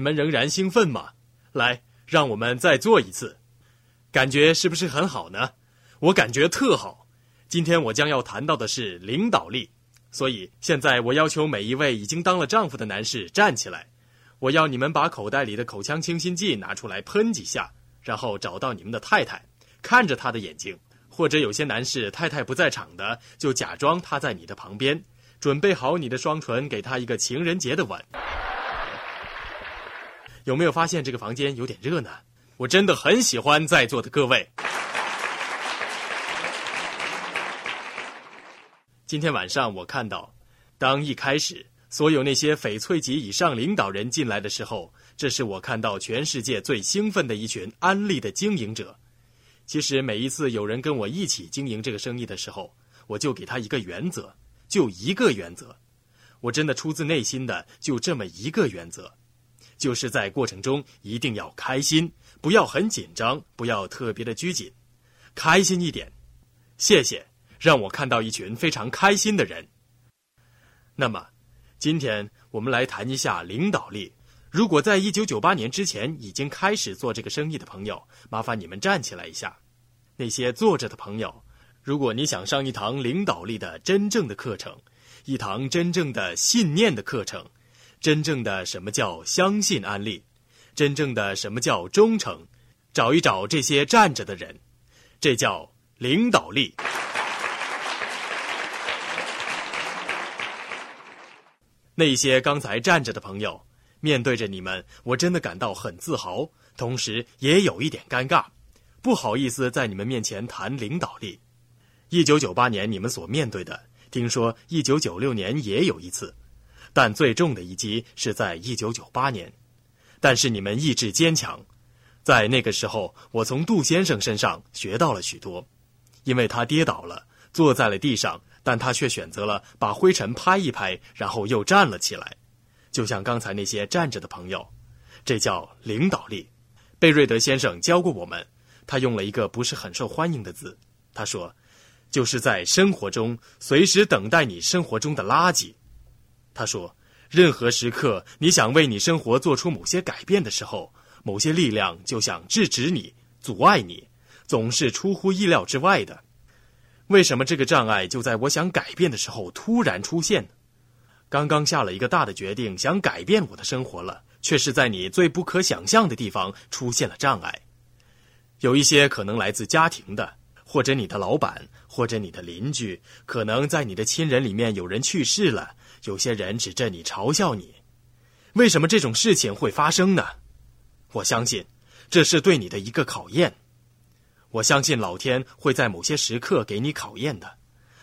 你们仍然兴奋吗？来，让我们再做一次，感觉是不是很好呢？我感觉特好。今天我将要谈到的是领导力，所以现在我要求每一位已经当了丈夫的男士站起来。我要你们把口袋里的口腔清新剂拿出来喷几下，然后找到你们的太太，看着她的眼睛，或者有些男士太太不在场的，就假装她在你的旁边，准备好你的双唇，给她一个情人节的吻。有没有发现这个房间有点热呢？我真的很喜欢在座的各位。今天晚上我看到，当一开始。所有那些翡翠级以上领导人进来的时候，这是我看到全世界最兴奋的一群安利的经营者。其实每一次有人跟我一起经营这个生意的时候，我就给他一个原则，就一个原则。我真的出自内心的就这么一个原则，就是在过程中一定要开心，不要很紧张，不要特别的拘谨，开心一点。谢谢，让我看到一群非常开心的人。那么。今天我们来谈一下领导力。如果在一九九八年之前已经开始做这个生意的朋友，麻烦你们站起来一下。那些坐着的朋友，如果你想上一堂领导力的真正的课程，一堂真正的信念的课程，真正的什么叫相信安利，真正的什么叫忠诚，找一找这些站着的人，这叫领导力。那些刚才站着的朋友，面对着你们，我真的感到很自豪，同时也有一点尴尬，不好意思在你们面前谈领导力。一九九八年你们所面对的，听说一九九六年也有一次，但最重的一击是在一九九八年。但是你们意志坚强，在那个时候，我从杜先生身上学到了许多，因为他跌倒了，坐在了地上。但他却选择了把灰尘拍一拍，然后又站了起来，就像刚才那些站着的朋友。这叫领导力。贝瑞德先生教过我们，他用了一个不是很受欢迎的字。他说：“就是在生活中随时等待你生活中的垃圾。”他说：“任何时刻你想为你生活做出某些改变的时候，某些力量就想制止你、阻碍你，总是出乎意料之外的。”为什么这个障碍就在我想改变的时候突然出现呢？刚刚下了一个大的决定，想改变我的生活了，却是在你最不可想象的地方出现了障碍。有一些可能来自家庭的，或者你的老板，或者你的邻居，可能在你的亲人里面有人去世了，有些人指着你嘲笑你。为什么这种事情会发生呢？我相信，这是对你的一个考验。我相信老天会在某些时刻给你考验的，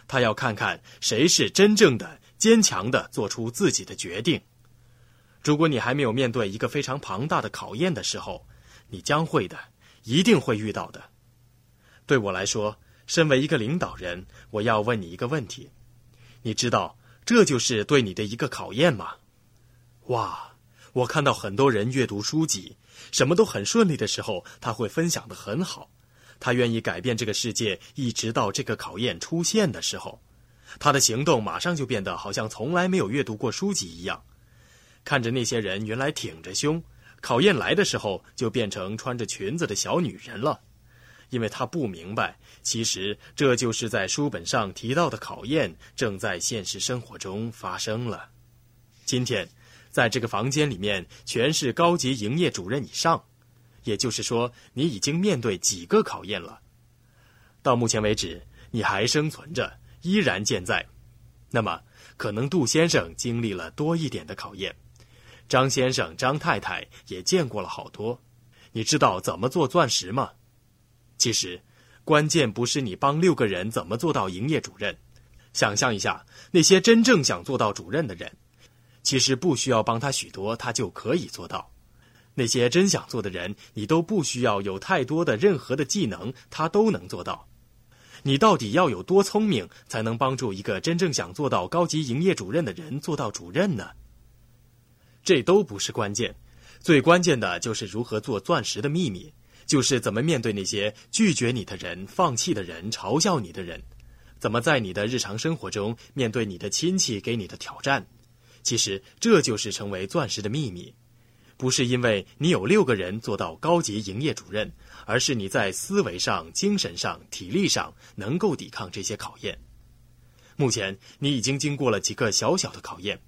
他要看看谁是真正的坚强的做出自己的决定。如果你还没有面对一个非常庞大的考验的时候，你将会的，一定会遇到的。对我来说，身为一个领导人，我要问你一个问题：你知道这就是对你的一个考验吗？哇，我看到很多人阅读书籍，什么都很顺利的时候，他会分享的很好。他愿意改变这个世界，一直到这个考验出现的时候，他的行动马上就变得好像从来没有阅读过书籍一样。看着那些人原来挺着胸，考验来的时候就变成穿着裙子的小女人了，因为他不明白，其实这就是在书本上提到的考验正在现实生活中发生了。今天，在这个房间里面，全是高级营业主任以上。也就是说，你已经面对几个考验了。到目前为止，你还生存着，依然健在。那么，可能杜先生经历了多一点的考验，张先生、张太太也见过了好多。你知道怎么做钻石吗？其实，关键不是你帮六个人怎么做到营业主任。想象一下，那些真正想做到主任的人，其实不需要帮他许多，他就可以做到。那些真想做的人，你都不需要有太多的任何的技能，他都能做到。你到底要有多聪明，才能帮助一个真正想做到高级营业主任的人做到主任呢？这都不是关键，最关键的就是如何做钻石的秘密，就是怎么面对那些拒绝你的人、放弃的人、嘲笑你的人，怎么在你的日常生活中面对你的亲戚给你的挑战。其实这就是成为钻石的秘密。不是因为你有六个人做到高级营业主任，而是你在思维上、精神上、体力上能够抵抗这些考验。目前你已经经过了几个小小的考验，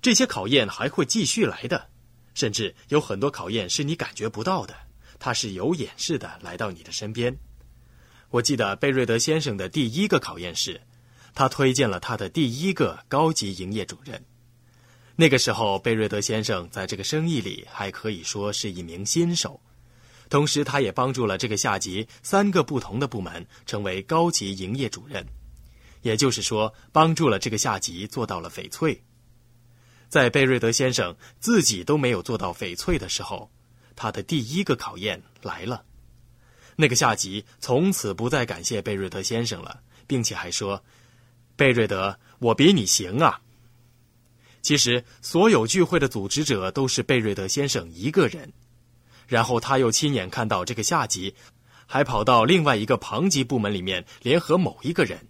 这些考验还会继续来的，甚至有很多考验是你感觉不到的，他是有眼似的来到你的身边。我记得贝瑞德先生的第一个考验是，他推荐了他的第一个高级营业主任。那个时候，贝瑞德先生在这个生意里还可以说是一名新手，同时他也帮助了这个下级三个不同的部门成为高级营业主任，也就是说，帮助了这个下级做到了翡翠。在贝瑞德先生自己都没有做到翡翠的时候，他的第一个考验来了。那个下级从此不再感谢贝瑞德先生了，并且还说：“贝瑞德，我比你行啊。”其实，所有聚会的组织者都是贝瑞德先生一个人。然后他又亲眼看到这个下级，还跑到另外一个旁级部门里面联合某一个人。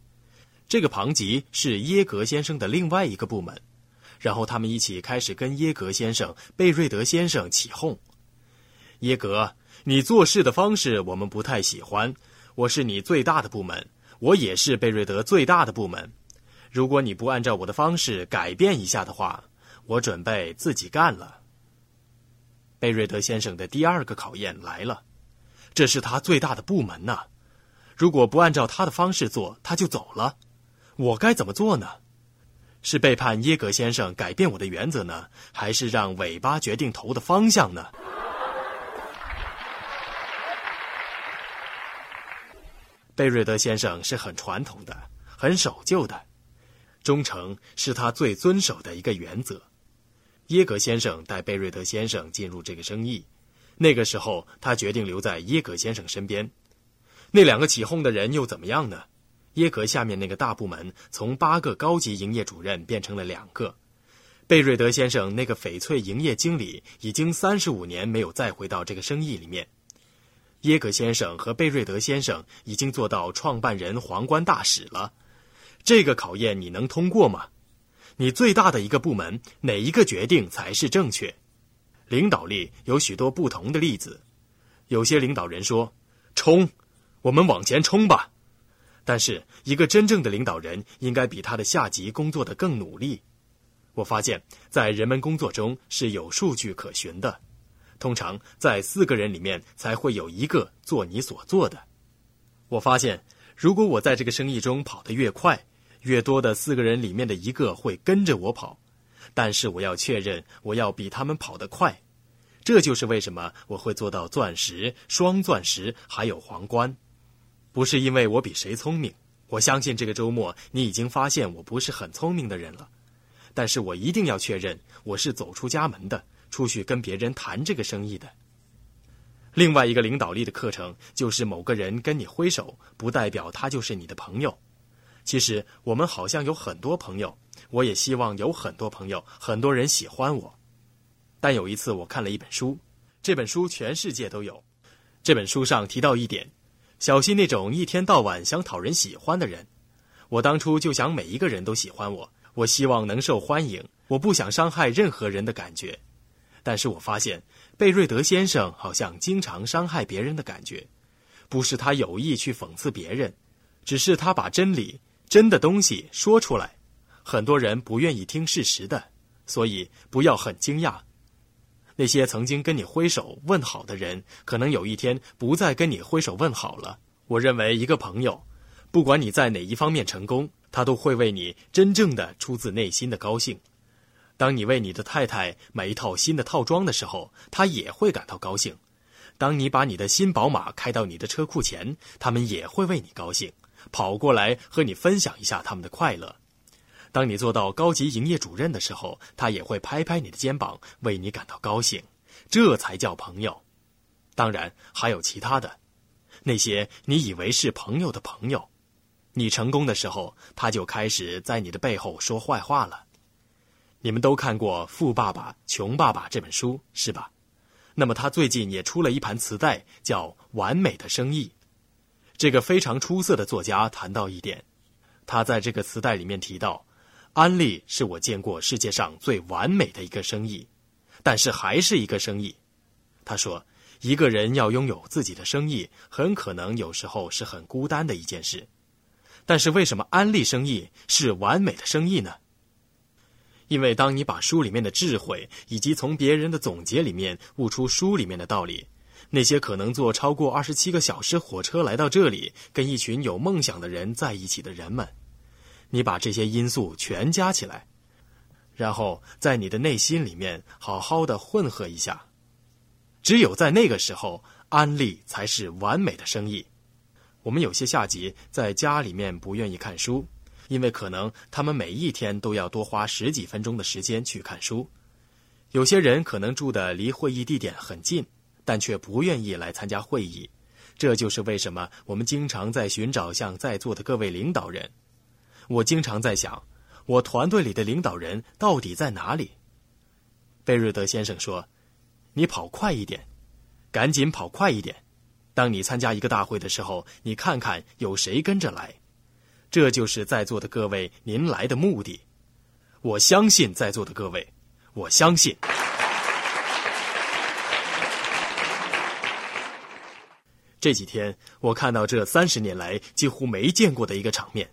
这个旁级是耶格先生的另外一个部门。然后他们一起开始跟耶格先生、贝瑞德先生起哄：“耶格，你做事的方式我们不太喜欢。我是你最大的部门，我也是贝瑞德最大的部门。”如果你不按照我的方式改变一下的话，我准备自己干了。贝瑞德先生的第二个考验来了，这是他最大的部门呐。如果不按照他的方式做，他就走了。我该怎么做呢？是背叛耶格先生改变我的原则呢，还是让尾巴决定头的方向呢？贝瑞德先生是很传统的，很守旧的。忠诚是他最遵守的一个原则。耶格先生带贝瑞德先生进入这个生意，那个时候他决定留在耶格先生身边。那两个起哄的人又怎么样呢？耶格下面那个大部门从八个高级营业主任变成了两个。贝瑞德先生那个翡翠营业经理已经三十五年没有再回到这个生意里面。耶格先生和贝瑞德先生已经做到创办人皇冠大使了。这个考验你能通过吗？你最大的一个部门哪一个决定才是正确？领导力有许多不同的例子。有些领导人说：“冲，我们往前冲吧。”但是一个真正的领导人应该比他的下级工作的更努力。我发现，在人们工作中是有数据可循的。通常在四个人里面才会有一个做你所做的。我发现，如果我在这个生意中跑得越快，越多的四个人里面的一个会跟着我跑，但是我要确认我要比他们跑得快，这就是为什么我会做到钻石、双钻石还有皇冠，不是因为我比谁聪明。我相信这个周末你已经发现我不是很聪明的人了，但是我一定要确认我是走出家门的，出去跟别人谈这个生意的。另外一个领导力的课程就是某个人跟你挥手，不代表他就是你的朋友。其实我们好像有很多朋友，我也希望有很多朋友，很多人喜欢我。但有一次我看了一本书，这本书全世界都有。这本书上提到一点：小心那种一天到晚想讨人喜欢的人。我当初就想每一个人都喜欢我，我希望能受欢迎，我不想伤害任何人的感觉。但是我发现贝瑞德先生好像经常伤害别人的感觉，不是他有意去讽刺别人，只是他把真理。真的东西说出来，很多人不愿意听事实的，所以不要很惊讶。那些曾经跟你挥手问好的人，可能有一天不再跟你挥手问好了。我认为，一个朋友，不管你在哪一方面成功，他都会为你真正的出自内心的高兴。当你为你的太太买一套新的套装的时候，她也会感到高兴；当你把你的新宝马开到你的车库前，他们也会为你高兴。跑过来和你分享一下他们的快乐。当你做到高级营业主任的时候，他也会拍拍你的肩膀，为你感到高兴。这才叫朋友。当然还有其他的，那些你以为是朋友的朋友，你成功的时候，他就开始在你的背后说坏话了。你们都看过《富爸爸穷爸爸》这本书是吧？那么他最近也出了一盘磁带，叫《完美的生意》。这个非常出色的作家谈到一点，他在这个磁带里面提到，安利是我见过世界上最完美的一个生意，但是还是一个生意。他说，一个人要拥有自己的生意，很可能有时候是很孤单的一件事。但是为什么安利生意是完美的生意呢？因为当你把书里面的智慧，以及从别人的总结里面悟出书里面的道理，那些可能坐超过二十七个小时火车来到这里，跟一群有梦想的人在一起的人们，你把这些因素全加起来，然后在你的内心里面好好的混合一下，只有在那个时候，安利才是完美的生意。我们有些下级在家里面不愿意看书。因为可能他们每一天都要多花十几分钟的时间去看书，有些人可能住的离会议地点很近，但却不愿意来参加会议。这就是为什么我们经常在寻找像在座的各位领导人。我经常在想，我团队里的领导人到底在哪里？贝瑞德先生说：“你跑快一点，赶紧跑快一点。当你参加一个大会的时候，你看看有谁跟着来。”这就是在座的各位您来的目的，我相信在座的各位，我相信。这几天我看到这三十年来几乎没见过的一个场面，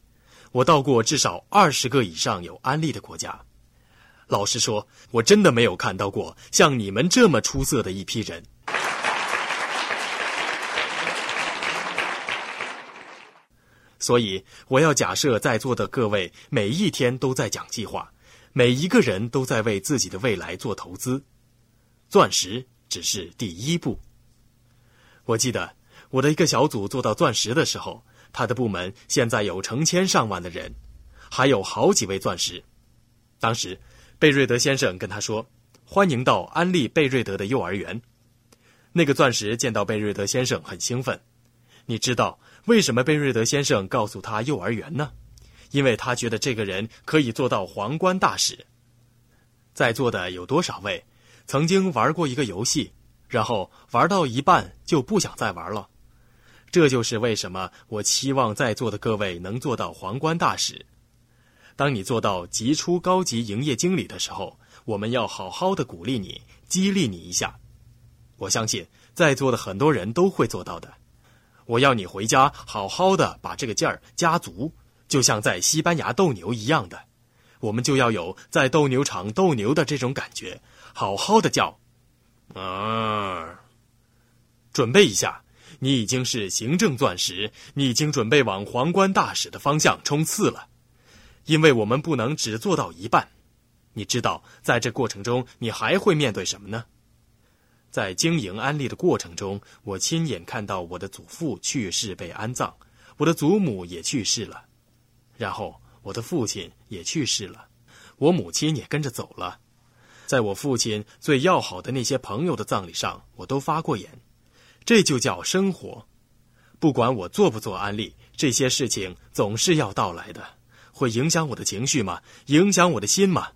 我到过至少二十个以上有安利的国家，老实说，我真的没有看到过像你们这么出色的一批人。所以，我要假设在座的各位每一天都在讲计划，每一个人都在为自己的未来做投资。钻石只是第一步。我记得我的一个小组做到钻石的时候，他的部门现在有成千上万的人，还有好几位钻石。当时，贝瑞德先生跟他说：“欢迎到安利贝瑞德的幼儿园。”那个钻石见到贝瑞德先生很兴奋，你知道。为什么贝瑞德先生告诉他幼儿园呢？因为他觉得这个人可以做到皇冠大使。在座的有多少位曾经玩过一个游戏，然后玩到一半就不想再玩了？这就是为什么我期望在座的各位能做到皇冠大使。当你做到杰出高级营业经理的时候，我们要好好的鼓励你，激励你一下。我相信在座的很多人都会做到的。我要你回家好好的把这个劲儿加足，就像在西班牙斗牛一样的，我们就要有在斗牛场斗牛的这种感觉，好好的叫，啊！准备一下，你已经是行政钻石，你已经准备往皇冠大使的方向冲刺了，因为我们不能只做到一半，你知道，在这过程中你还会面对什么呢？在经营安利的过程中，我亲眼看到我的祖父去世被安葬，我的祖母也去世了，然后我的父亲也去世了，我母亲也跟着走了。在我父亲最要好的那些朋友的葬礼上，我都发过言。这就叫生活。不管我做不做安利，这些事情总是要到来的。会影响我的情绪吗？影响我的心吗？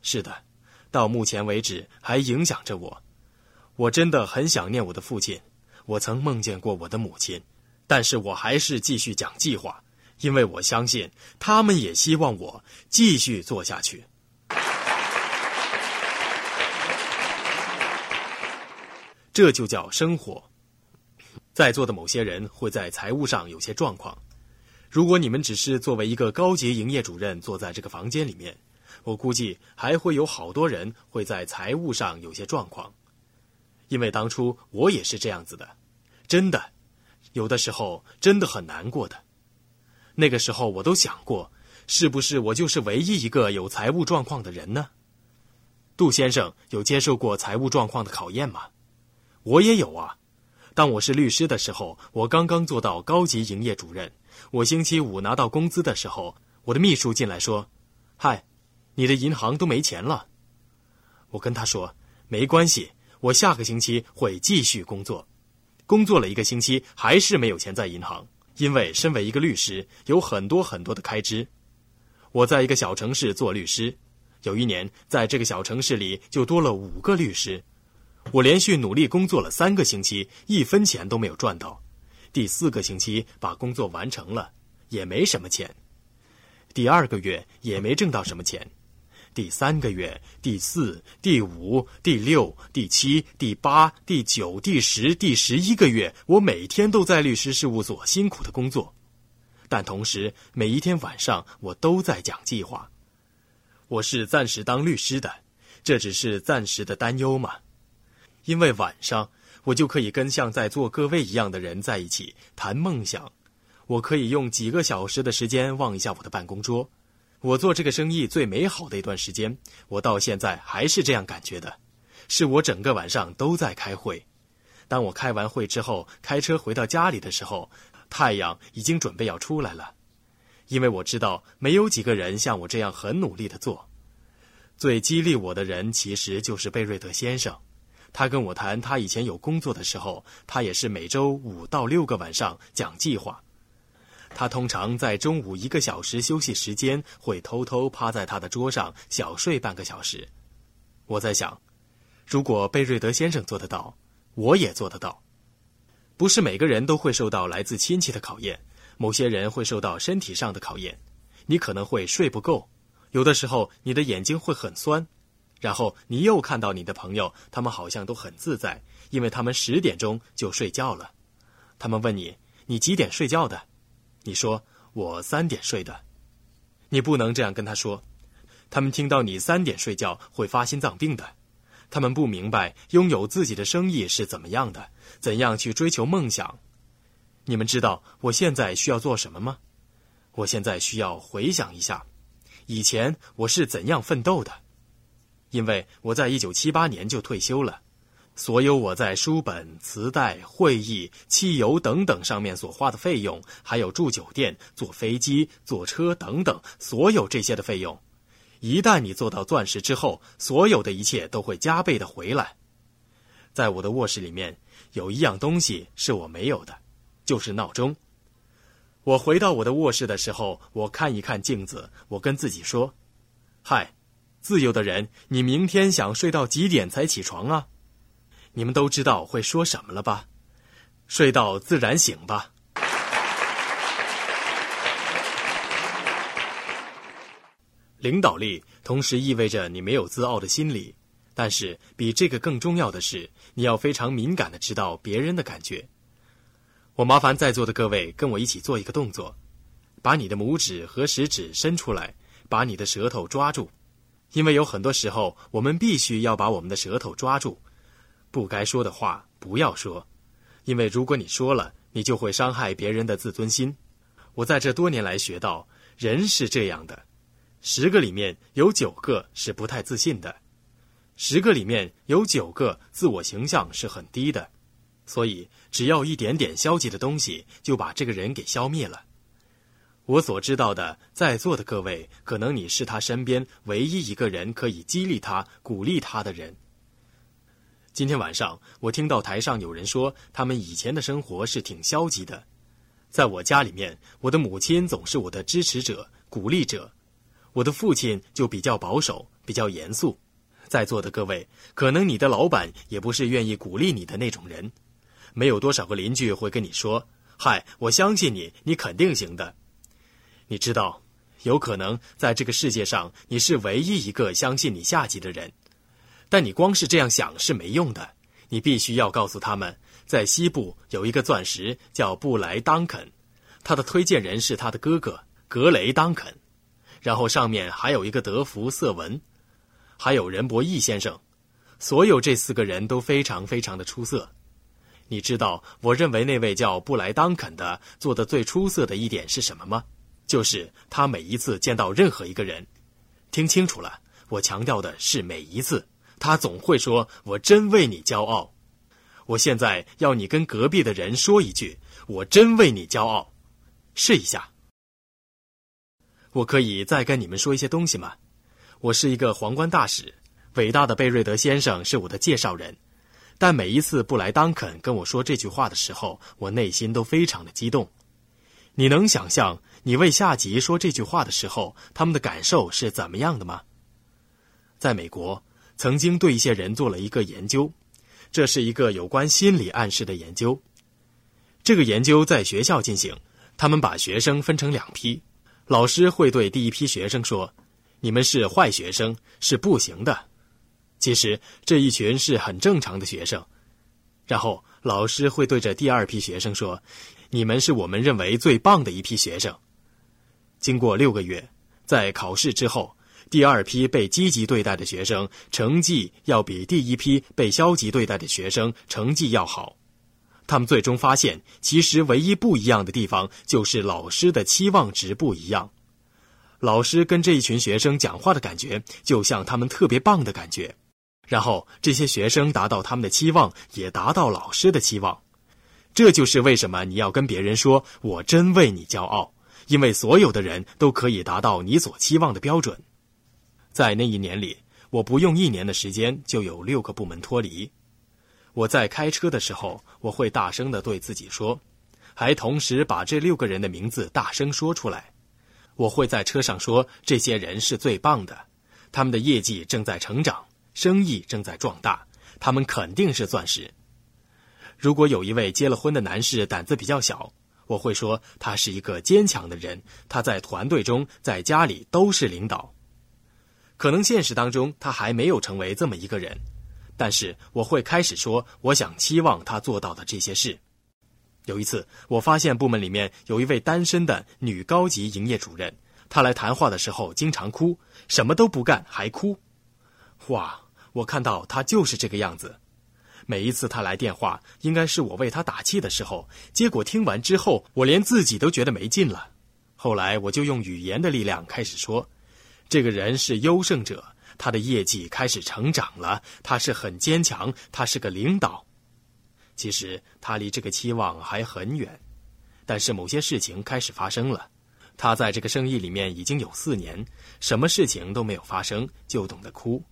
是的，到目前为止还影响着我。我真的很想念我的父亲，我曾梦见过我的母亲，但是我还是继续讲计划，因为我相信他们也希望我继续做下去。这就叫生活。在座的某些人会在财务上有些状况，如果你们只是作为一个高级营业主任坐在这个房间里面，我估计还会有好多人会在财务上有些状况。因为当初我也是这样子的，真的，有的时候真的很难过的。那个时候我都想过，是不是我就是唯一一个有财务状况的人呢？杜先生有接受过财务状况的考验吗？我也有啊。当我是律师的时候，我刚刚做到高级营业主任。我星期五拿到工资的时候，我的秘书进来说：“嗨，你的银行都没钱了。”我跟他说：“没关系。”我下个星期会继续工作，工作了一个星期还是没有钱在银行，因为身为一个律师有很多很多的开支。我在一个小城市做律师，有一年在这个小城市里就多了五个律师。我连续努力工作了三个星期，一分钱都没有赚到。第四个星期把工作完成了，也没什么钱。第二个月也没挣到什么钱。第三个月、第四、第五、第六、第七、第八、第九、第十、第十一个月，我每天都在律师事务所辛苦的工作，但同时每一天晚上我都在讲计划。我是暂时当律师的，这只是暂时的担忧嘛？因为晚上我就可以跟像在座各位一样的人在一起谈梦想，我可以用几个小时的时间望一下我的办公桌。我做这个生意最美好的一段时间，我到现在还是这样感觉的，是我整个晚上都在开会。当我开完会之后，开车回到家里的时候，太阳已经准备要出来了，因为我知道没有几个人像我这样很努力的做。最激励我的人其实就是贝瑞德先生，他跟我谈他以前有工作的时候，他也是每周五到六个晚上讲计划。他通常在中午一个小时休息时间，会偷偷趴在他的桌上小睡半个小时。我在想，如果贝瑞德先生做得到，我也做得到。不是每个人都会受到来自亲戚的考验，某些人会受到身体上的考验。你可能会睡不够，有的时候你的眼睛会很酸，然后你又看到你的朋友，他们好像都很自在，因为他们十点钟就睡觉了。他们问你：“你几点睡觉的？”你说我三点睡的，你不能这样跟他说。他们听到你三点睡觉会发心脏病的。他们不明白拥有自己的生意是怎么样的，怎样去追求梦想。你们知道我现在需要做什么吗？我现在需要回想一下，以前我是怎样奋斗的，因为我在一九七八年就退休了。所有我在书本、磁带、会议、汽油等等上面所花的费用，还有住酒店、坐飞机、坐车等等，所有这些的费用，一旦你做到钻石之后，所有的一切都会加倍的回来。在我的卧室里面有一样东西是我没有的，就是闹钟。我回到我的卧室的时候，我看一看镜子，我跟自己说：“嗨，自由的人，你明天想睡到几点才起床啊？”你们都知道会说什么了吧？睡到自然醒吧。领导力同时意味着你没有自傲的心理，但是比这个更重要的是，你要非常敏感的知道别人的感觉。我麻烦在座的各位跟我一起做一个动作，把你的拇指和食指伸出来，把你的舌头抓住，因为有很多时候我们必须要把我们的舌头抓住。不该说的话不要说，因为如果你说了，你就会伤害别人的自尊心。我在这多年来学到，人是这样的：十个里面有九个是不太自信的，十个里面有九个自我形象是很低的。所以，只要一点点消极的东西，就把这个人给消灭了。我所知道的，在座的各位，可能你是他身边唯一一个人可以激励他、鼓励他的人。今天晚上，我听到台上有人说，他们以前的生活是挺消极的。在我家里面，我的母亲总是我的支持者、鼓励者，我的父亲就比较保守、比较严肃。在座的各位，可能你的老板也不是愿意鼓励你的那种人。没有多少个邻居会跟你说：“嗨，我相信你，你肯定行的。”你知道，有可能在这个世界上，你是唯一一个相信你下级的人。但你光是这样想是没用的，你必须要告诉他们，在西部有一个钻石叫布莱当肯，他的推荐人是他的哥哥格雷当肯，然后上面还有一个德福瑟文，还有任伯义先生，所有这四个人都非常非常的出色。你知道我认为那位叫布莱当肯的做的最出色的一点是什么吗？就是他每一次见到任何一个人，听清楚了，我强调的是每一次。他总会说：“我真为你骄傲。”我现在要你跟隔壁的人说一句：“我真为你骄傲。”试一下。我可以再跟你们说一些东西吗？我是一个皇冠大使，伟大的贝瑞德先生是我的介绍人。但每一次布莱当肯跟我说这句话的时候，我内心都非常的激动。你能想象你为下级说这句话的时候，他们的感受是怎么样的吗？在美国。曾经对一些人做了一个研究，这是一个有关心理暗示的研究。这个研究在学校进行，他们把学生分成两批，老师会对第一批学生说：“你们是坏学生，是不行的。其实这一群是很正常的学生。然后老师会对着第二批学生说：“你们是我们认为最棒的一批学生。”经过六个月，在考试之后，第二批被积极对待的学生成绩要比第一批被消极对待的学生成绩要好。他们最终发现，其实唯一不一样的地方就是老师的期望值不一样。老师跟这一群学生讲话的感觉，就像他们特别棒的感觉。然后这些学生达到他们的期望，也达到老师的期望。这就是为什么你要跟别人说“我真为你骄傲”，因为所有的人都可以达到你所期望的标准。在那一年里，我不用一年的时间就有六个部门脱离。我在开车的时候，我会大声的对自己说，还同时把这六个人的名字大声说出来。我会在车上说，这些人是最棒的，他们的业绩正在成长，生意正在壮大，他们肯定是钻石。如果有一位结了婚的男士胆子比较小，我会说他是一个坚强的人，他在团队中、在家里都是领导。可能现实当中他还没有成为这么一个人。但是我会开始说，我想期望他做到的这些事。有一次，我发现部门里面有一位单身的女高级营业主任，她来谈话的时候经常哭，什么都不干还哭。哇，我看到她就是这个样子。每一次她来电话，应该是我为她打气的时候，结果听完之后，我连自己都觉得没劲了。后来我就用语言的力量开始说，这个人是优胜者。他的业绩开始成长了，他是很坚强，他是个领导。其实他离这个期望还很远，但是某些事情开始发生了。他在这个生意里面已经有四年，什么事情都没有发生，就懂得哭。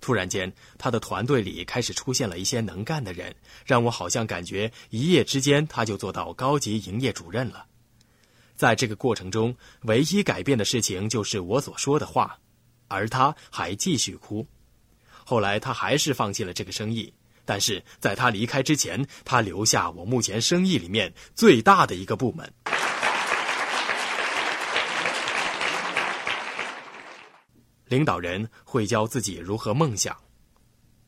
突然间，他的团队里开始出现了一些能干的人，让我好像感觉一夜之间他就做到高级营业主任了。在这个过程中，唯一改变的事情就是我所说的话。而他还继续哭，后来他还是放弃了这个生意。但是在他离开之前，他留下我目前生意里面最大的一个部门。领导人会教自己如何梦想。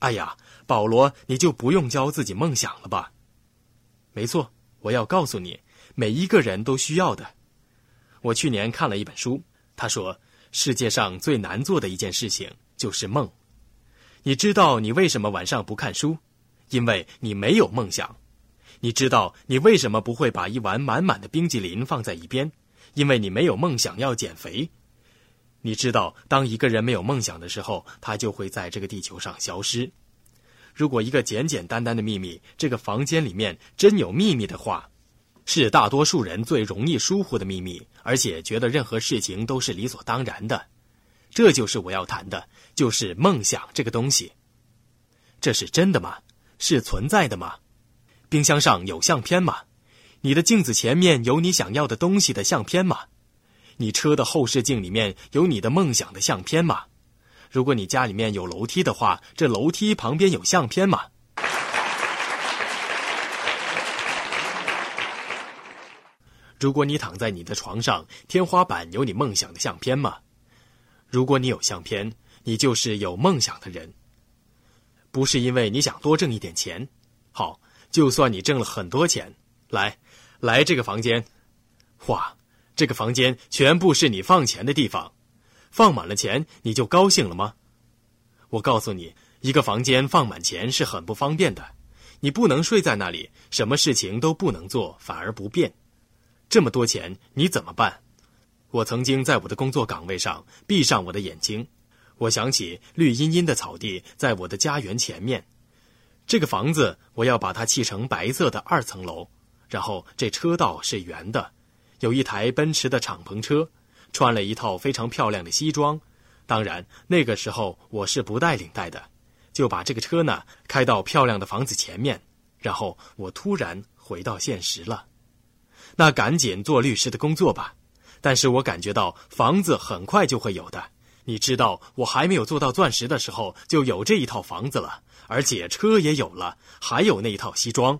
哎呀，保罗，你就不用教自己梦想了吧？没错，我要告诉你，每一个人都需要的。我去年看了一本书，他说。世界上最难做的一件事情就是梦。你知道你为什么晚上不看书？因为你没有梦想。你知道你为什么不会把一碗满满的冰激凌放在一边？因为你没有梦想要减肥。你知道，当一个人没有梦想的时候，他就会在这个地球上消失。如果一个简简单单的秘密，这个房间里面真有秘密的话。是大多数人最容易疏忽的秘密，而且觉得任何事情都是理所当然的。这就是我要谈的，就是梦想这个东西。这是真的吗？是存在的吗？冰箱上有相片吗？你的镜子前面有你想要的东西的相片吗？你车的后视镜里面有你的梦想的相片吗？如果你家里面有楼梯的话，这楼梯旁边有相片吗？如果你躺在你的床上，天花板有你梦想的相片吗？如果你有相片，你就是有梦想的人。不是因为你想多挣一点钱，好，就算你挣了很多钱，来，来这个房间，哇，这个房间全部是你放钱的地方，放满了钱，你就高兴了吗？我告诉你，一个房间放满钱是很不方便的，你不能睡在那里，什么事情都不能做，反而不便。这么多钱你怎么办？我曾经在我的工作岗位上闭上我的眼睛，我想起绿茵茵的草地在我的家园前面，这个房子我要把它砌成白色的二层楼，然后这车道是圆的，有一台奔驰的敞篷车，穿了一套非常漂亮的西装，当然那个时候我是不带领带的，就把这个车呢开到漂亮的房子前面，然后我突然回到现实了。那赶紧做律师的工作吧，但是我感觉到房子很快就会有的。你知道，我还没有做到钻石的时候，就有这一套房子了，而且车也有了，还有那一套西装。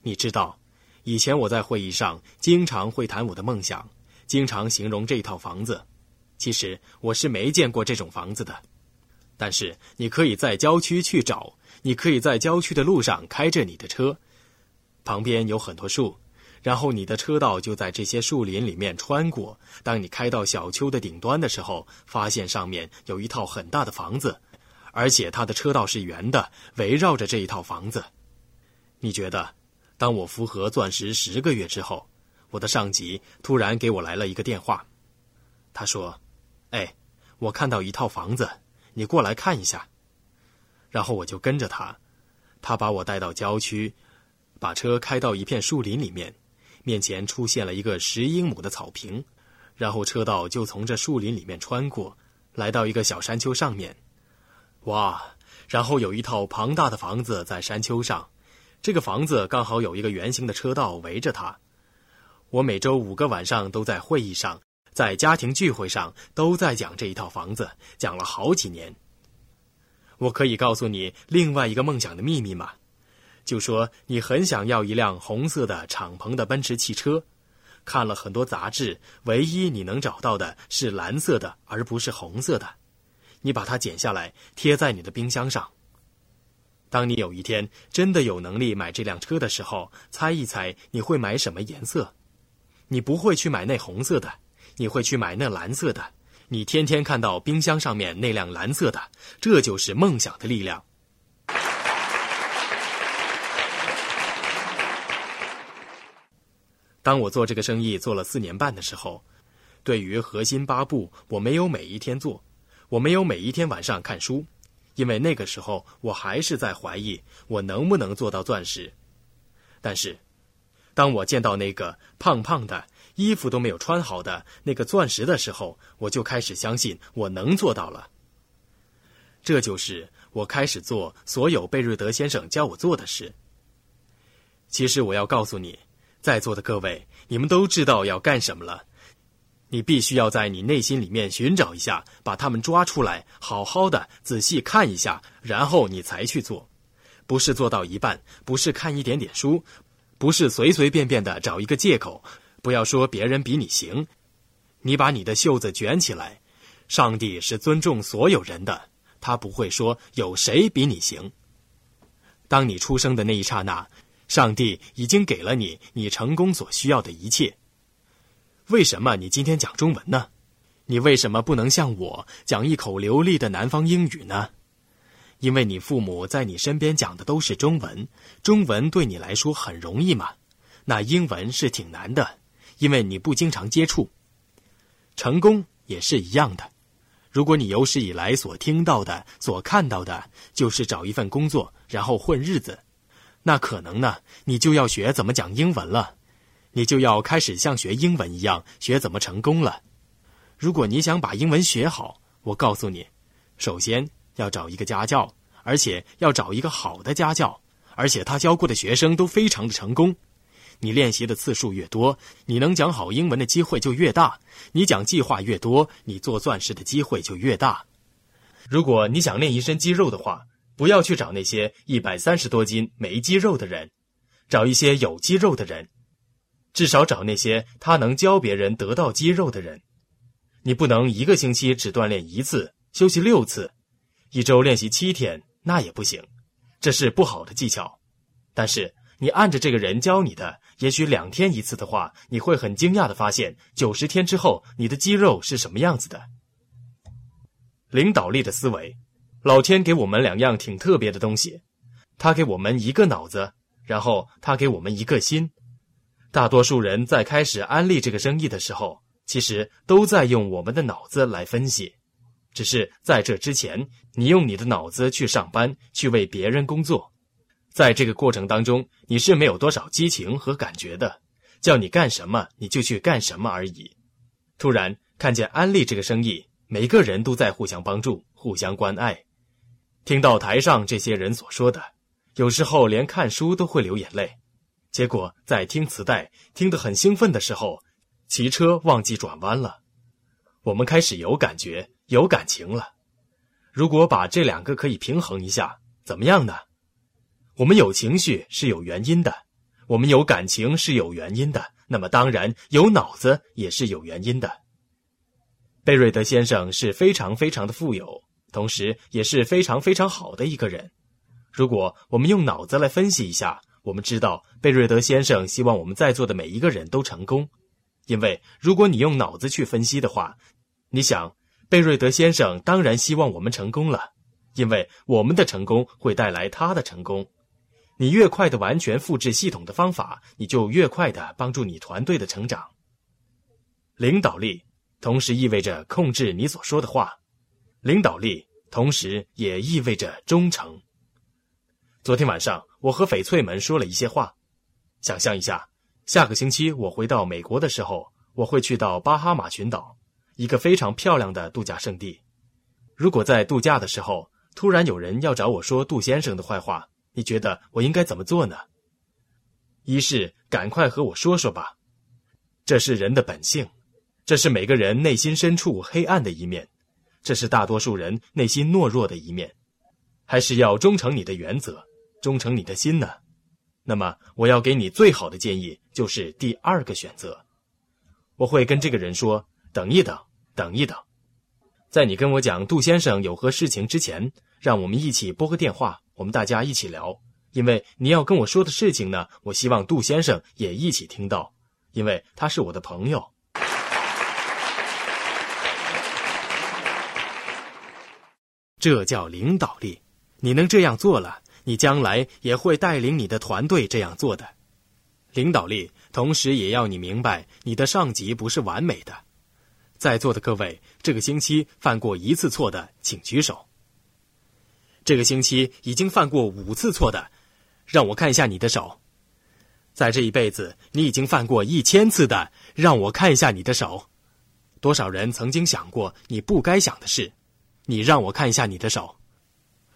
你知道，以前我在会议上经常会谈我的梦想，经常形容这一套房子。其实我是没见过这种房子的，但是你可以在郊区去找，你可以在郊区的路上开着你的车，旁边有很多树，然后你的车道就在这些树林里面穿过。当你开到小丘的顶端的时候，发现上面有一套很大的房子，而且它的车道是圆的，围绕着这一套房子。你觉得，当我符合钻石十个月之后，我的上级突然给我来了一个电话，他说。哎，我看到一套房子，你过来看一下。然后我就跟着他，他把我带到郊区，把车开到一片树林里面，面前出现了一个十英亩的草坪，然后车道就从这树林里面穿过，来到一个小山丘上面。哇！然后有一套庞大的房子在山丘上，这个房子刚好有一个圆形的车道围着它。我每周五个晚上都在会议上。在家庭聚会上都在讲这一套房子，讲了好几年。我可以告诉你另外一个梦想的秘密吗？就说你很想要一辆红色的敞篷的奔驰汽车，看了很多杂志，唯一你能找到的是蓝色的，而不是红色的。你把它剪下来贴在你的冰箱上。当你有一天真的有能力买这辆车的时候，猜一猜你会买什么颜色？你不会去买那红色的。你会去买那蓝色的？你天天看到冰箱上面那辆蓝色的，这就是梦想的力量。当我做这个生意做了四年半的时候，对于核心八步，我没有每一天做，我没有每一天晚上看书，因为那个时候我还是在怀疑我能不能做到钻石。但是，当我见到那个胖胖的，衣服都没有穿好的那个钻石的时候，我就开始相信我能做到了。这就是我开始做所有贝瑞德先生教我做的事。其实我要告诉你，在座的各位，你们都知道要干什么了。你必须要在你内心里面寻找一下，把他们抓出来，好好的仔细看一下，然后你才去做。不是做到一半，不是看一点点书，不是随随便便的找一个借口。不要说别人比你行，你把你的袖子卷起来。上帝是尊重所有人的，他不会说有谁比你行。当你出生的那一刹那，上帝已经给了你你成功所需要的一切。为什么你今天讲中文呢？你为什么不能像我讲一口流利的南方英语呢？因为你父母在你身边讲的都是中文，中文对你来说很容易嘛。那英文是挺难的。因为你不经常接触，成功也是一样的。如果你有史以来所听到的、所看到的，就是找一份工作然后混日子，那可能呢，你就要学怎么讲英文了，你就要开始像学英文一样学怎么成功了。如果你想把英文学好，我告诉你，首先要找一个家教，而且要找一个好的家教，而且他教过的学生都非常的成功。你练习的次数越多，你能讲好英文的机会就越大。你讲计划越多，你做钻石的机会就越大。如果你想练一身肌肉的话，不要去找那些一百三十多斤没肌肉的人，找一些有肌肉的人，至少找那些他能教别人得到肌肉的人。你不能一个星期只锻炼一次，休息六次，一周练习七天，那也不行，这是不好的技巧。但是。你按着这个人教你的，也许两天一次的话，你会很惊讶的发现，九十天之后你的肌肉是什么样子的。领导力的思维，老天给我们两样挺特别的东西，他给我们一个脑子，然后他给我们一个心。大多数人在开始安利这个生意的时候，其实都在用我们的脑子来分析，只是在这之前，你用你的脑子去上班，去为别人工作。在这个过程当中，你是没有多少激情和感觉的，叫你干什么你就去干什么而已。突然看见安利这个生意，每个人都在互相帮助、互相关爱。听到台上这些人所说的，有时候连看书都会流眼泪。结果在听磁带听得很兴奋的时候，骑车忘记转弯了。我们开始有感觉、有感情了。如果把这两个可以平衡一下，怎么样呢？我们有情绪是有原因的，我们有感情是有原因的，那么当然有脑子也是有原因的。贝瑞德先生是非常非常的富有，同时也是非常非常好的一个人。如果我们用脑子来分析一下，我们知道贝瑞德先生希望我们在座的每一个人都成功，因为如果你用脑子去分析的话，你想贝瑞德先生当然希望我们成功了，因为我们的成功会带来他的成功。你越快的完全复制系统的方法，你就越快的帮助你团队的成长。领导力同时意味着控制你所说的话，领导力同时也意味着忠诚。昨天晚上。我和翡翠们说了一些话，想象一下，下个星期我回到美国的时候，我会去到巴哈马群岛，一个非常漂亮的度假胜地。如果在度假的时候突然有人要找我说杜先生的坏话，你觉得我应该怎么做呢？一是赶快和我说说吧，这是人的本性，这是每个人内心深处黑暗的一面，这是大多数人内心懦弱的一面，还是要忠诚你的原则。忠诚你的心呢？那么我要给你最好的建议就是第二个选择。我会跟这个人说：“等一等，等一等，在你跟我讲杜先生有何事情之前，让我们一起拨个电话，我们大家一起聊。因为你要跟我说的事情呢，我希望杜先生也一起听到，因为他是我的朋友。这叫领导力，你能这样做了。”你将来也会带领你的团队这样做的，领导力，同时也要你明白，你的上级不是完美的。在座的各位，这个星期犯过一次错的，请举手。这个星期已经犯过五次错的，让我看一下你的手。在这一辈子，你已经犯过一千次的，让我看一下你的手。多少人曾经想过你不该想的事？你让我看一下你的手。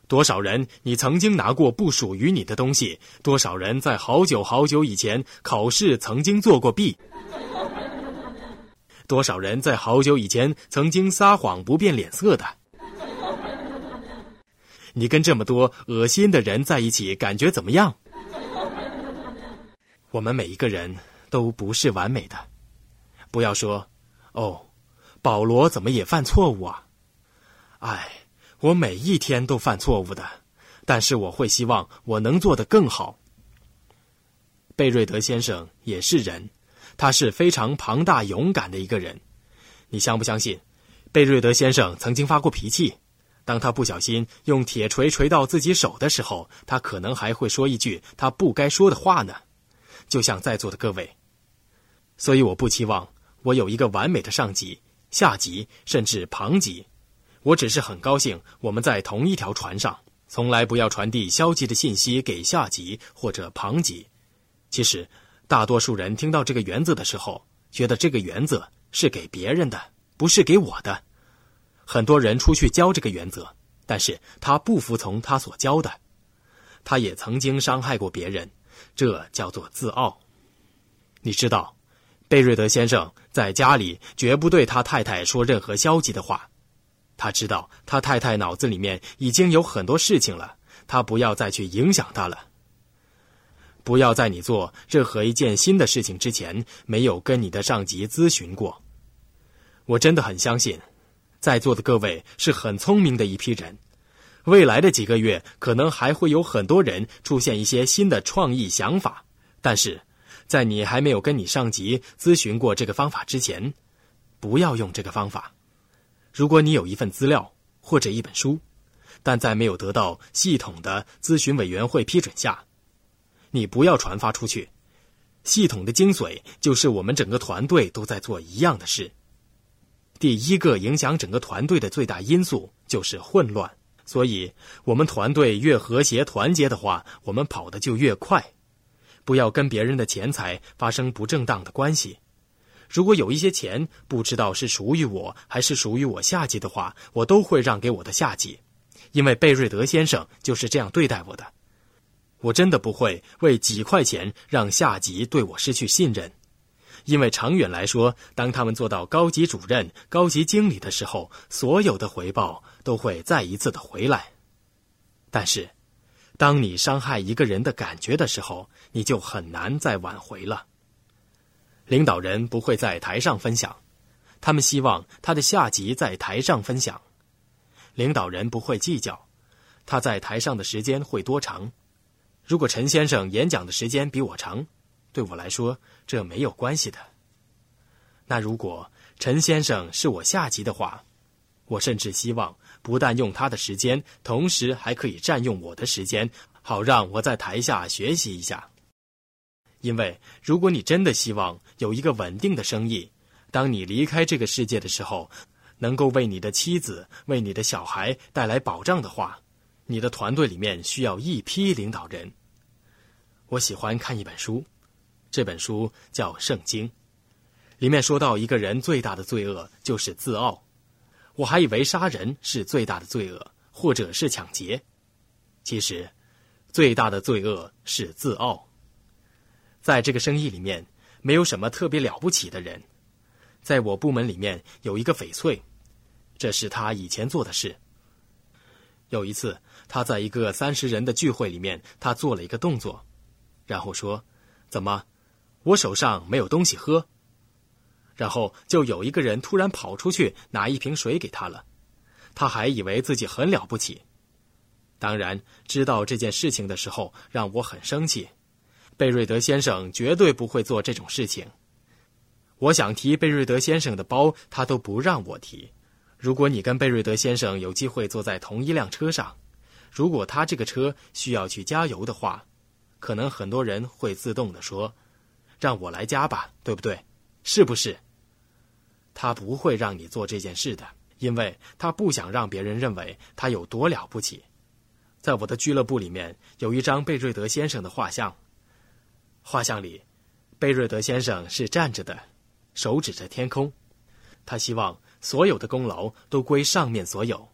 多少人你曾经拿过不属于你的东西？多少人在好久好久以前考试曾经做过弊？多少人在好久以前曾经撒谎不变脸色的？你跟这么多恶心的人在一起，感觉怎么样？我们每一个人都不是完美的，不要说哦，保罗怎么也犯错误啊？哎。我每一天都犯错误的，但是我会希望我能做得更好。贝瑞德先生也是人，他是非常庞大勇敢的一个人。你相不相信？贝瑞德先生曾经发过脾气，当他不小心用铁锤锤到自己手的时候，他可能还会说一句他不该说的话呢。就像在座的各位，所以我不期望我有一个完美的上级、下级，甚至旁级。我只是很高兴，我们在同一条船上，从来不要传递消极的信息给下级或者旁级。其实，大多数人听到这个原则的时候，觉得这个原则是给别人的，不是给我的。很多人出去教这个原则，但是他不服从他所教的，他也曾经伤害过别人，这叫做自傲。你知道，贝瑞德先生在家里绝不对他太太说任何消极的话。他知道他太太脑子里面已经有很多事情了，他不要再去影响他了。不要在你做任何一件新的事情之前没有跟你的上级咨询过。我真的很相信，在座的各位是很聪明的一批人。未来的几个月可能还会有很多人出现一些新的创意想法，但是在你还没有跟你上级咨询过这个方法之前，不要用这个方法。如果你有一份资料或者一本书，但在没有得到系统的咨询委员会批准下，你不要传发出去。系统的精髓就是我们整个团队都在做一样的事。第一个影响整个团队的最大因素就是混乱，所以我们团队越和谐团结的话，我们跑得就越快。不要跟别人的钱财发生不正当的关系。如果有一些钱不知道是属于我还是属于我下级的话，我都会让给我的下级，因为贝瑞德先生就是这样对待我的。我真的不会为几块钱让下级对我失去信任，因为长远来说，当他们做到高级主任、高级经理的时候，所有的回报都会再一次的回来。但是，当你伤害一个人的感觉的时候，你就很难再挽回了。领导人不会在台上分享，他们希望他的下级在台上分享。领导人不会计较，他在台上的时间会多长。如果陈先生演讲的时间比我长，对我来说这没有关系的。那如果陈先生是我下级的话，我甚至希望不但用他的时间，同时还可以占用我的时间，好让我在台下学习一下。因为如果你真的希望有一个稳定的生意，当你离开这个世界的时候，能够为你的妻子、为你的小孩带来保障的话，你的团队里面需要一批领导人。我喜欢看一本书，这本书叫《圣经》，里面说到一个人最大的罪恶就是自傲。我还以为杀人是最大的罪恶，或者是抢劫，其实最大的罪恶是自傲。在这个生意里面，没有什么特别了不起的人。在我部门里面有一个翡翠，这是他以前做的事。有一次，他在一个三十人的聚会里面，他做了一个动作，然后说：“怎么，我手上没有东西喝？”然后就有一个人突然跑出去拿一瓶水给他了，他还以为自己很了不起。当然，知道这件事情的时候，让我很生气。贝瑞德先生绝对不会做这种事情。我想提贝瑞德先生的包，他都不让我提。如果你跟贝瑞德先生有机会坐在同一辆车上，如果他这个车需要去加油的话，可能很多人会自动的说：“让我来加吧，对不对？是不是？”他不会让你做这件事的，因为他不想让别人认为他有多了不起。在我的俱乐部里面有一张贝瑞德先生的画像。画像里，贝瑞德先生是站着的，手指着天空。他希望所有的功劳都归上面所有。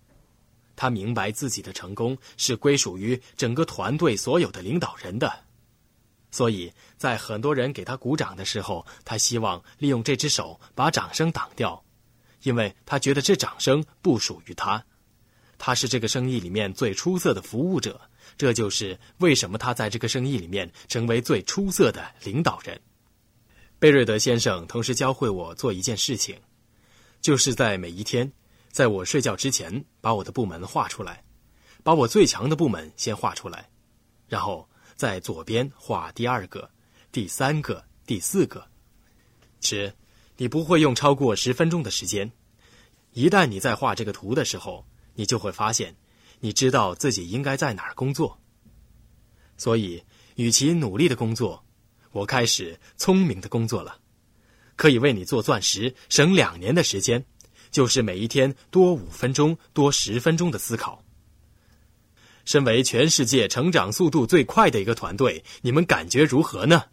他明白自己的成功是归属于整个团队所有的领导人的。所以在很多人给他鼓掌的时候，他希望利用这只手把掌声挡掉，因为他觉得这掌声不属于他。他是这个生意里面最出色的服务者。这就是为什么他在这个生意里面成为最出色的领导人。贝瑞德先生同时教会我做一件事情，就是在每一天，在我睡觉之前，把我的部门画出来，把我最强的部门先画出来，然后在左边画第二个、第三个、第四个。其实，你不会用超过十分钟的时间。一旦你在画这个图的时候，你就会发现。你知道自己应该在哪儿工作，所以与其努力的工作，我开始聪明的工作了，可以为你做钻石，省两年的时间，就是每一天多五分钟、多十分钟的思考。身为全世界成长速度最快的一个团队，你们感觉如何呢？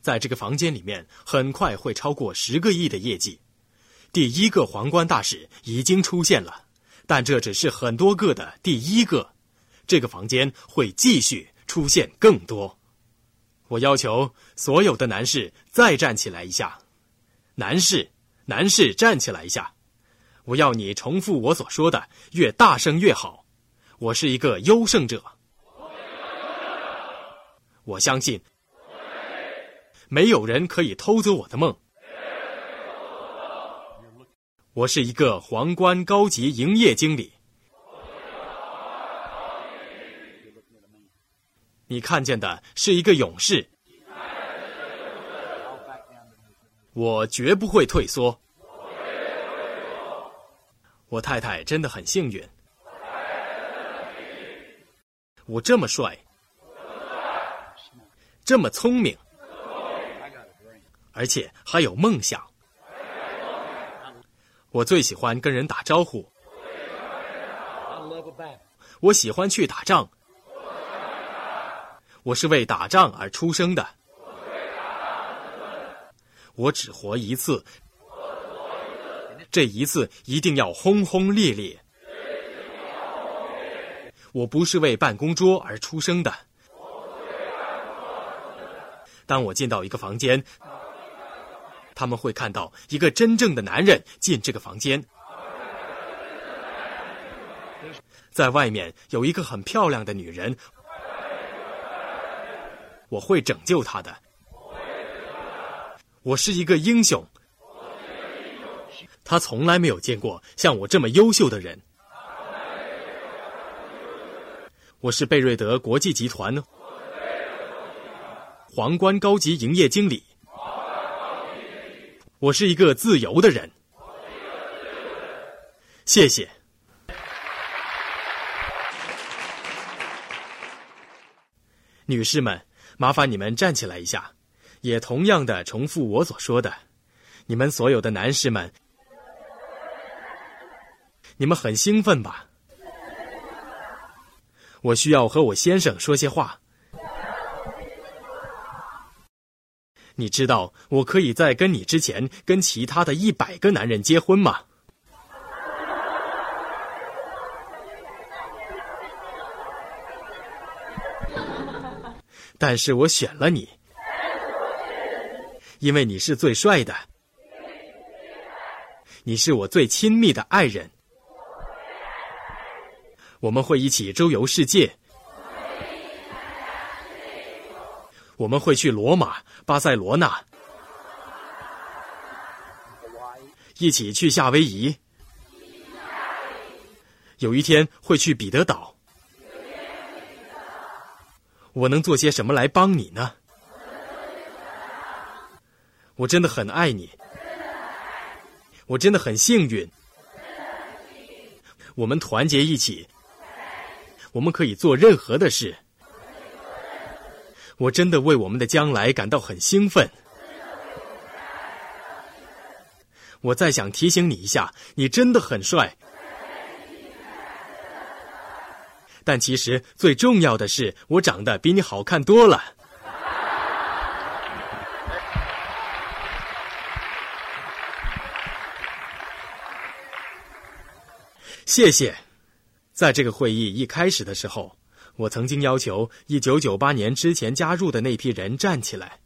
在这个房间里面，很快会超过十个亿的业绩。第一个皇冠大使已经出现了，但这只是很多个的第一个。这个房间会继续出现更多。我要求所有的男士再站起来一下，男士，男士站起来一下。我要你重复我所说的，越大声越好。我是一个优胜者。我相信，没有人可以偷走我的梦。我是一个皇冠高级营业经理。你看见的是一个勇士。我绝不会退缩。我太太真的很幸运。我这么帅，这么聪明，而且还有梦想。我最喜欢跟人打招呼。我喜欢去打仗。我是为打仗而出生的。我只活一次。这一次一定要轰轰烈烈。我不是为办公桌而出生的。当我进到一个房间。他们会看到一个真正的男人进这个房间。在外面有一个很漂亮的女人，我会拯救她的。我是一个英雄。他从来没有见过像我这么优秀的人。我是贝瑞德国际集团皇冠高级营业经理。我是一个自由的人。谢谢。女士们，麻烦你们站起来一下，也同样的重复我所说的。你们所有的男士们，你们很兴奋吧？我需要和我先生说些话。你知道我可以在跟你之前跟其他的一百个男人结婚吗？但是我选了你，因为你是最帅的，你是我最亲密的爱人。我们会一起周游世界，我们会去罗马、巴塞罗那，一起去夏威夷，有一天会去彼得岛。我能做些什么来帮你呢？我真的很爱你，我真的很幸运。我们团结一起，我们可以做任何的事。我真的为我们的将来感到很兴奋。我再想提醒你一下，你真的很帅。但其实最重要的是，我长得比你好看多了。谢谢。在这个会议一开始的时候，我曾经要求一九九八年之前加入的那批人站起来。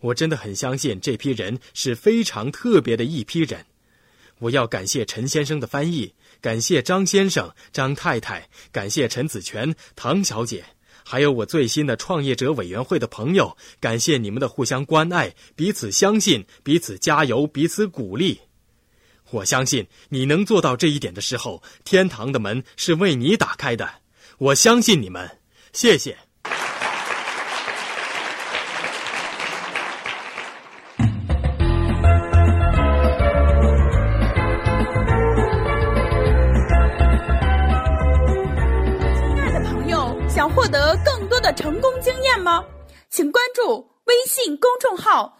我真的很相信这批人是非常特别的一批人。我要感谢陈先生的翻译。感谢张先生、张太太，感谢陈子全、唐小姐，还有我最新的创业者委员会的朋友，感谢你们的互相关爱、彼此相信、彼此加油、彼此鼓励。我相信你能做到这一点的时候，天堂的门是为你打开的。我相信你们，谢谢。亲爱的朋友，想获得更多的成功经验吗？请关注微信公众号“